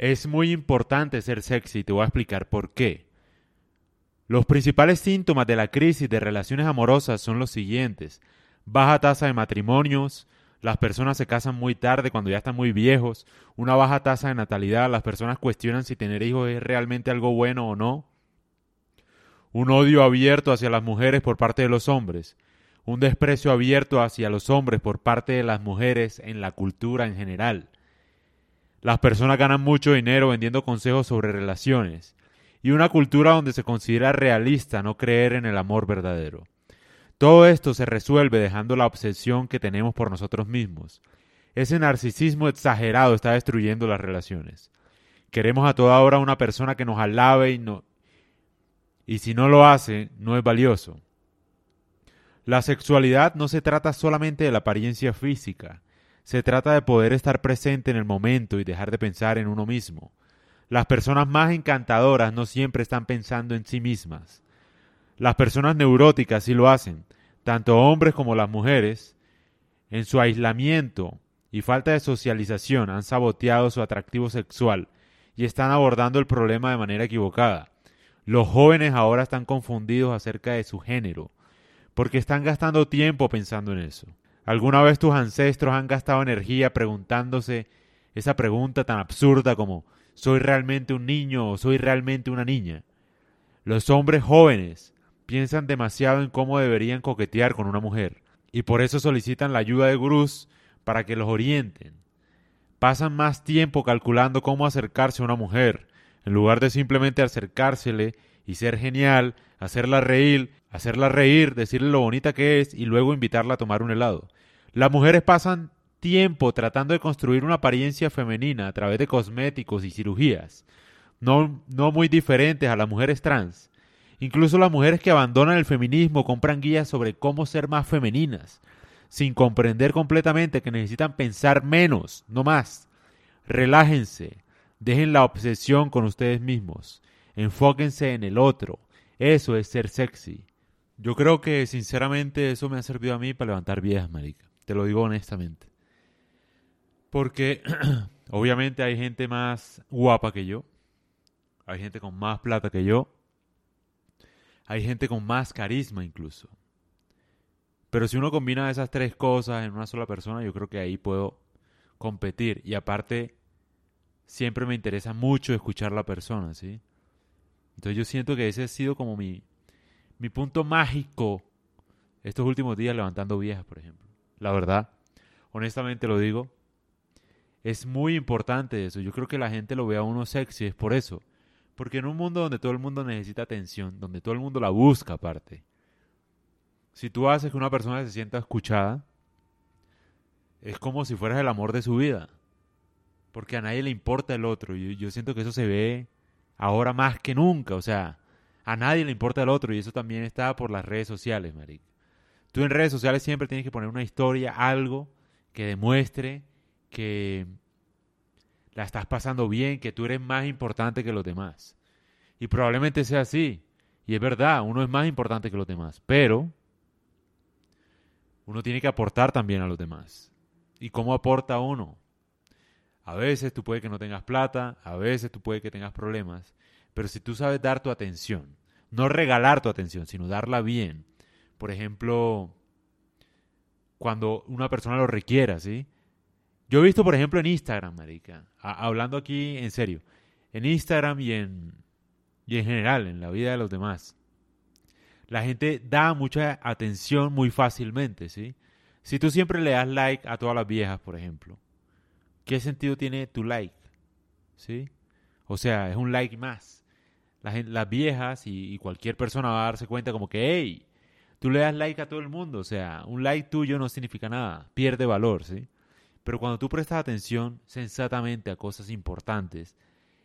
Es muy importante ser sexy y te voy a explicar por qué. Los principales síntomas de la crisis de relaciones amorosas son los siguientes. Baja tasa de matrimonios, las personas se casan muy tarde cuando ya están muy viejos, una baja tasa de natalidad, las personas cuestionan si tener hijos es realmente algo bueno o no, un odio abierto hacia las mujeres por parte de los hombres, un desprecio abierto hacia los hombres por parte de las mujeres en la cultura en general. Las personas ganan mucho dinero vendiendo consejos sobre relaciones y una cultura donde se considera realista no creer en el amor verdadero. Todo esto se resuelve dejando la obsesión que tenemos por nosotros mismos. Ese narcisismo exagerado está destruyendo las relaciones. Queremos a toda hora una persona que nos alabe y, no, y si no lo hace, no es valioso. La sexualidad no se trata solamente de la apariencia física, se trata de poder estar presente en el momento y dejar de pensar en uno mismo. Las personas más encantadoras no siempre están pensando en sí mismas. Las personas neuróticas sí lo hacen, tanto hombres como las mujeres, en su aislamiento y falta de socialización han saboteado su atractivo sexual y están abordando el problema de manera equivocada. Los jóvenes ahora están confundidos acerca de su género, porque están gastando tiempo pensando en eso. ¿Alguna vez tus ancestros han gastado energía preguntándose esa pregunta tan absurda como ¿Soy realmente un niño o soy realmente una niña? Los hombres jóvenes piensan demasiado en cómo deberían coquetear con una mujer y por eso solicitan la ayuda de gurús para que los orienten. Pasan más tiempo calculando cómo acercarse a una mujer, en lugar de simplemente acercársele y ser genial, hacerla reír, hacerla reír, decirle lo bonita que es y luego invitarla a tomar un helado. Las mujeres pasan tiempo tratando de construir una apariencia femenina a través de cosméticos y cirugías, no, no muy diferentes a las mujeres trans. Incluso las mujeres que abandonan el feminismo compran guías sobre cómo ser más femeninas, sin comprender completamente que necesitan pensar menos, no más. Relájense, dejen la obsesión con ustedes mismos, enfóquense en el otro. Eso es ser sexy. Yo creo que sinceramente eso me ha servido a mí para levantar viejas, marica. Te lo digo honestamente. Porque obviamente hay gente más guapa que yo. Hay gente con más plata que yo. Hay gente con más carisma incluso. Pero si uno combina esas tres cosas en una sola persona, yo creo que ahí puedo competir. Y aparte, siempre me interesa mucho escuchar a la persona, ¿sí? Entonces yo siento que ese ha sido como mi, mi punto mágico estos últimos días levantando viejas, por ejemplo. La verdad, honestamente lo digo, es muy importante eso. Yo creo que la gente lo ve a uno sexy, es por eso. Porque en un mundo donde todo el mundo necesita atención, donde todo el mundo la busca aparte, si tú haces que una persona se sienta escuchada, es como si fueras el amor de su vida. Porque a nadie le importa el otro. Y yo siento que eso se ve ahora más que nunca. O sea, a nadie le importa el otro. Y eso también está por las redes sociales, Maric. Tú en redes sociales siempre tienes que poner una historia, algo que demuestre que la estás pasando bien, que tú eres más importante que los demás. Y probablemente sea así. Y es verdad, uno es más importante que los demás. Pero uno tiene que aportar también a los demás. ¿Y cómo aporta uno? A veces tú puedes que no tengas plata, a veces tú puedes que tengas problemas, pero si tú sabes dar tu atención, no regalar tu atención, sino darla bien. Por ejemplo, cuando una persona lo requiera, ¿sí? Yo he visto, por ejemplo, en Instagram, marica, hablando aquí en serio, en Instagram y en, y en general, en la vida de los demás, la gente da mucha atención muy fácilmente, ¿sí? Si tú siempre le das like a todas las viejas, por ejemplo, ¿qué sentido tiene tu like? ¿Sí? O sea, es un like más. Las, viejas y, cualquier persona va a darse cuenta como que, hey, tú le das like a todo el mundo. O sea, un like tuyo no significa nada, pierde valor, ¿sí? Pero cuando tú prestas atención sensatamente a cosas importantes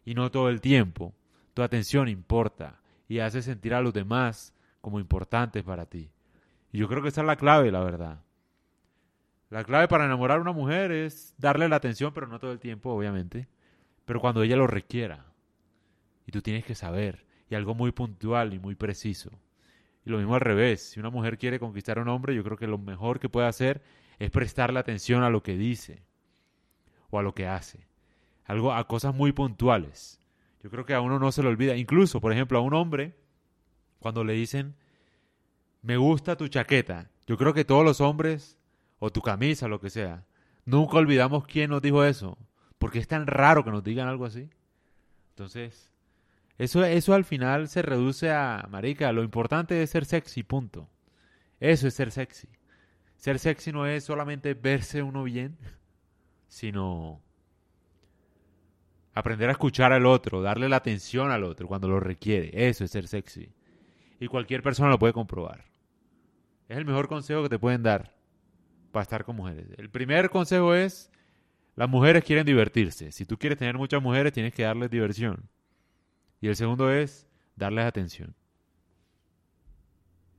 y no todo el tiempo, tu atención importa y hace sentir a los demás como importantes para ti. Y yo creo que esa es la clave, la verdad. La clave para enamorar a una mujer es darle la atención, pero no todo el tiempo, obviamente. Pero cuando ella lo requiera. Y tú tienes que saber. Y algo muy puntual y muy preciso. Y lo mismo al revés. Si una mujer quiere conquistar a un hombre, yo creo que lo mejor que puede hacer es prestarle atención a lo que dice o a lo que hace. algo a cosas muy puntuales. Yo creo que a uno no se le olvida. Incluso, por ejemplo, a un hombre, cuando le dicen, me gusta tu chaqueta, yo creo que todos los hombres, o tu camisa, lo que sea, nunca olvidamos quién nos dijo eso. Porque es tan raro que nos digan algo así. Entonces, eso, eso al final se reduce a, marica, lo importante es ser sexy, punto. Eso es ser sexy. Ser sexy no es solamente verse uno bien, sino aprender a escuchar al otro, darle la atención al otro cuando lo requiere. Eso es ser sexy. Y cualquier persona lo puede comprobar. Es el mejor consejo que te pueden dar para estar con mujeres. El primer consejo es, las mujeres quieren divertirse. Si tú quieres tener muchas mujeres, tienes que darles diversión. Y el segundo es, darles atención.